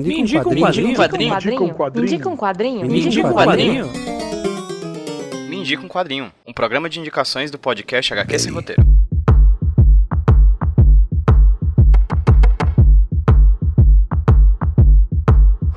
Me indica um quadrinho. Me indica um quadrinho. Me indica um quadrinho. Me indica um quadrinho. Me indica um quadrinho. Um programa de indicações do podcast HQ Sem Roteiro.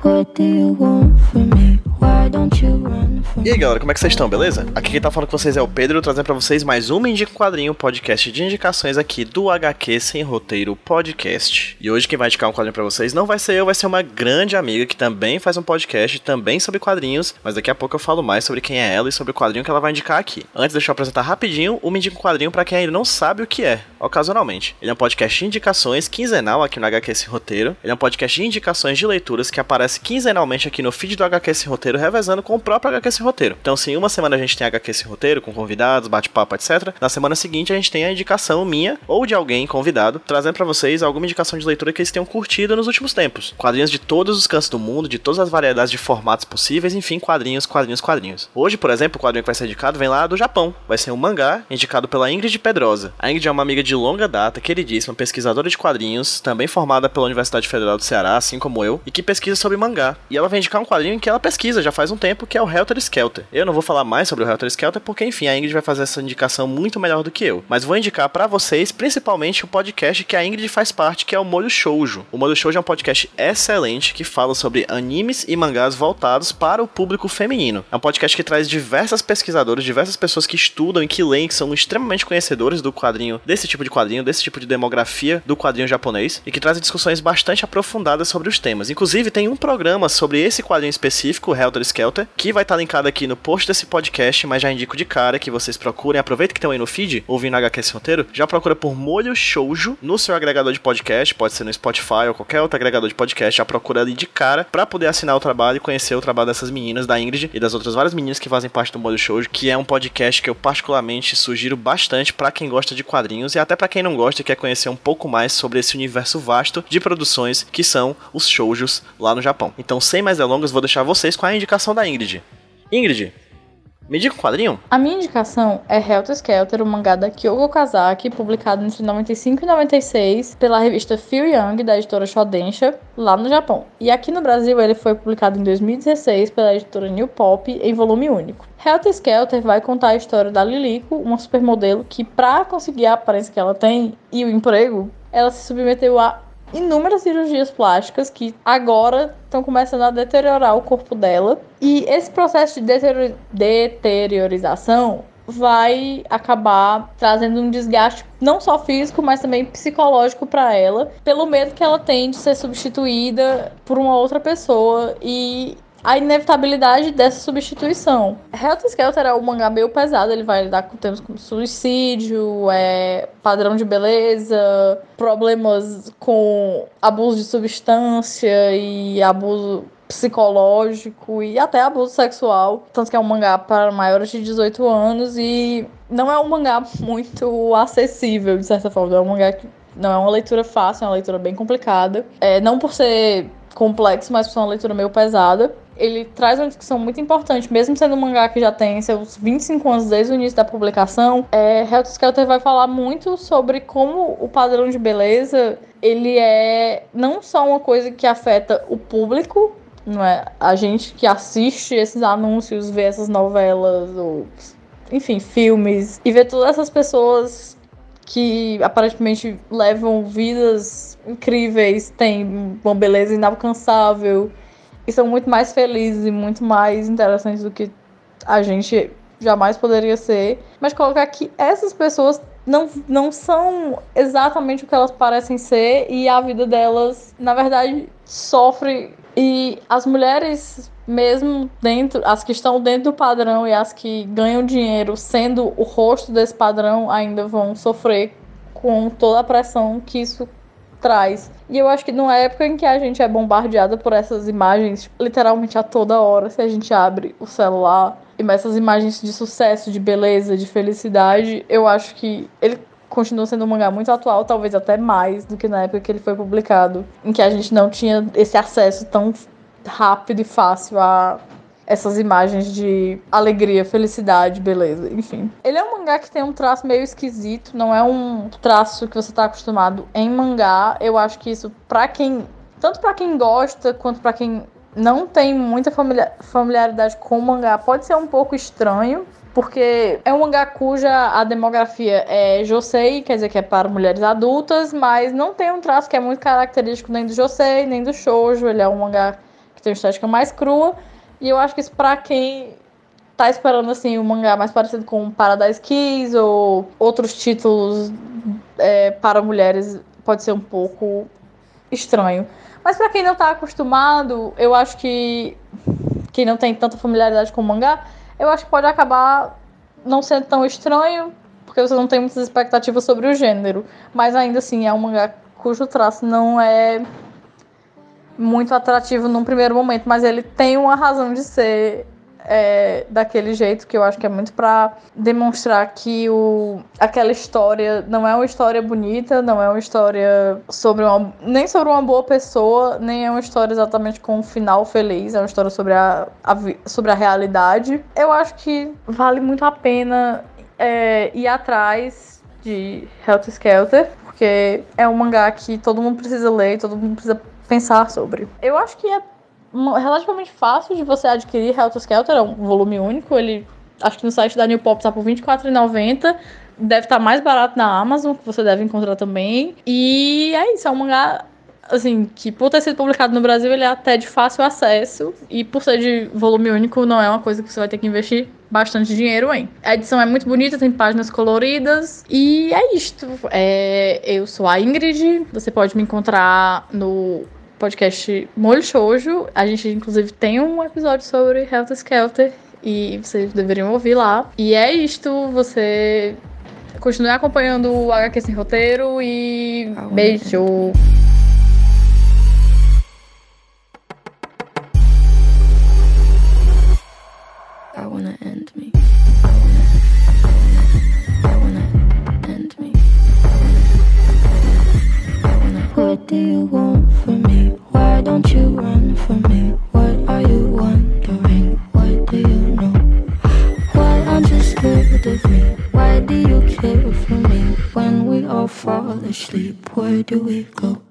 What do you want from me? Why don't you run E aí galera, como é que vocês estão, beleza? Aqui quem tá falando com vocês é o Pedro, trazendo pra vocês mais um Indica um Quadrinho, podcast de indicações aqui do HQ Sem Roteiro Podcast. E hoje quem vai indicar um quadrinho pra vocês não vai ser eu, vai ser uma grande amiga que também faz um podcast, também sobre quadrinhos, mas daqui a pouco eu falo mais sobre quem é ela e sobre o quadrinho que ela vai indicar aqui. Antes deixa eu apresentar rapidinho o um Quadrinho pra quem ainda não sabe o que é, ocasionalmente. Ele é um podcast de indicações quinzenal aqui no HQ Sem Roteiro. Ele é um podcast de indicações de leituras que aparece quinzenalmente aqui no feed do HQ Sem Roteiro, revezando com o próprio HQ Sem Roteiro. Então, se em uma semana a gente tem HQ Sem Roteiro, com convidados, bate-papo, etc., na semana seguinte a gente tem a indicação minha ou de alguém convidado, trazendo pra vocês alguma indicação de leitura que eles tenham curtido nos últimos tempos. Quadrinhos de todos os cantos do mundo, de todas as variedades de formatos possíveis, enfim, quadrinhos, quadrinhos, quadrinhos. Hoje, por exemplo, o quadrinho que vai ser indicado vem lá do Japão. Vai ser um mangá indicado pela Ingrid Pedrosa. A Ingrid é uma amiga de longa data, queridíssima, pesquisadora de quadrinhos, também formada pela Universidade Federal do Ceará, assim como eu, e que pesquisa sobre mangá. E ela vai indicar um quadrinho em que ela pesquisa já faz um tempo, que é o Helter Skelter. Eu não vou falar mais sobre o Helter Skelter porque, enfim, a Ingrid vai fazer essa indicação muito melhor do que eu. Mas vou indicar para vocês, principalmente, o podcast que a Ingrid faz parte, que é o Molho Shoujo. O Molho Shoujo é um podcast excelente que fala sobre animes e mangás voltados para o público feminino. É um podcast que traz diversas pesquisadoras, diversas pessoas que estudam e que leem, que são extremamente conhecedores do quadrinho, desse tipo de quadrinho, desse tipo de demografia do quadrinho japonês, e que trazem discussões bastante aprofundadas sobre os temas. Inclusive, tem um programa sobre esse quadrinho específico, Helter Skelter, que vai estar linkado aqui no post desse podcast, mas já indico de cara que vocês procurem. Aproveita que estão aí no feed, ouvindo HQ esse roteiro, já procura por Molho Shoujo no seu agregador de podcast, pode ser no Spotify ou qualquer outro agregador de podcast, já procura ali de cara para poder assinar o trabalho e conhecer o trabalho dessas meninas, da Ingrid e das outras várias meninas que fazem parte do Molho Shoujo, que é um podcast que eu particularmente sugiro bastante para quem gosta de quadrinhos e até para quem não gosta e quer conhecer um pouco mais sobre esse universo vasto de produções que são os shoujos lá no Japão. Então, sem mais delongas, vou deixar vocês com a indicação da Ingrid. Ingrid, me diga um quadrinho? A minha indicação é Helter Skelter, o mangá da Kyoko Okazaki, publicado entre 95 e 96 pela revista Feel Young, da editora Shodensha, lá no Japão. E aqui no Brasil ele foi publicado em 2016 pela editora New Pop, em volume único. Helter Skelter vai contar a história da Lilico, uma supermodelo que, pra conseguir a aparência que ela tem e o emprego, ela se submeteu a inúmeras cirurgias plásticas que agora estão começando a deteriorar o corpo dela. E esse processo de deterior deteriorização vai acabar trazendo um desgaste não só físico, mas também psicológico para ela, pelo medo que ela tem de ser substituída por uma outra pessoa e a inevitabilidade dessa substituição. Helter Skelter é um mangá meio pesado, ele vai lidar com temas como suicídio, é, padrão de beleza, problemas com abuso de substância e abuso psicológico e até abuso sexual. Tanto que é um mangá para maiores de 18 anos e não é um mangá muito acessível, de certa forma. É um mangá que não é uma leitura fácil, é uma leitura bem complicada. É, não por ser complexo, mas por ser uma leitura meio pesada ele traz uma discussão muito importante, mesmo sendo um mangá que já tem seus 25 anos desde o início da publicação. É, Helter Skelter vai falar muito sobre como o padrão de beleza ele é não só uma coisa que afeta o público, não é? A gente que assiste esses anúncios, vê essas novelas ou enfim, filmes e vê todas essas pessoas que aparentemente levam vidas incríveis, têm uma beleza inalcançável e são muito mais felizes e muito mais interessantes do que a gente jamais poderia ser. Mas colocar que essas pessoas não, não são exatamente o que elas parecem ser e a vida delas, na verdade, sofre. E as mulheres, mesmo dentro, as que estão dentro do padrão e as que ganham dinheiro sendo o rosto desse padrão, ainda vão sofrer com toda a pressão que isso traz. E eu acho que numa época em que a gente é bombardeada por essas imagens, literalmente a toda hora, se a gente abre o celular e essas imagens de sucesso, de beleza, de felicidade, eu acho que ele continua sendo um mangá muito atual, talvez até mais do que na época que ele foi publicado, em que a gente não tinha esse acesso tão rápido e fácil a essas imagens de alegria, felicidade, beleza, enfim. Ele é um mangá que tem um traço meio esquisito, não é um traço que você tá acostumado em mangá. Eu acho que isso, pra quem tanto para quem gosta quanto para quem não tem muita familiaridade com o mangá, pode ser um pouco estranho, porque é um mangá cuja a demografia é Josei, quer dizer que é para mulheres adultas, mas não tem um traço que é muito característico nem do Josei, nem do Shoujo, ele é um mangá que tem uma estética mais crua, e eu acho que isso para quem tá esperando assim um mangá mais parecido com Paradise Kiss ou outros títulos é, para mulheres pode ser um pouco estranho. Mas para quem não tá acostumado, eu acho que quem não tem tanta familiaridade com o mangá, eu acho que pode acabar não sendo tão estranho, porque você não tem muitas expectativas sobre o gênero. Mas ainda assim, é um mangá cujo traço não é muito atrativo num primeiro momento, mas ele tem uma razão de ser é, daquele jeito que eu acho que é muito para demonstrar que o, aquela história não é uma história bonita, não é uma história sobre uma, nem sobre uma boa pessoa, nem é uma história exatamente com um final feliz, é uma história sobre a, a sobre a realidade. Eu acho que vale muito a pena é, ir atrás de Helter Skelter, porque é um mangá que todo mundo precisa ler, todo mundo precisa pensar sobre. Eu acho que é relativamente fácil de você adquirir Helter Skelter, é um volume único, ele acho que no site da New Pop tá por R$24,90. Deve estar tá mais barato na Amazon, que você deve encontrar também. E é isso, é um mangá assim, que por ter sido publicado no Brasil, ele é até de fácil acesso. E por ser de volume único, não é uma coisa que você vai ter que investir bastante dinheiro em. A edição é muito bonita, tem páginas coloridas. E é isto. É, eu sou a Ingrid. Você pode me encontrar no podcast Molho Shoujo. A gente, inclusive, tem um episódio sobre Helter Skelter e vocês deveriam ouvir lá. E é isto, você continue acompanhando o HQ Sem Roteiro e beijo! What sleep? Where do we go?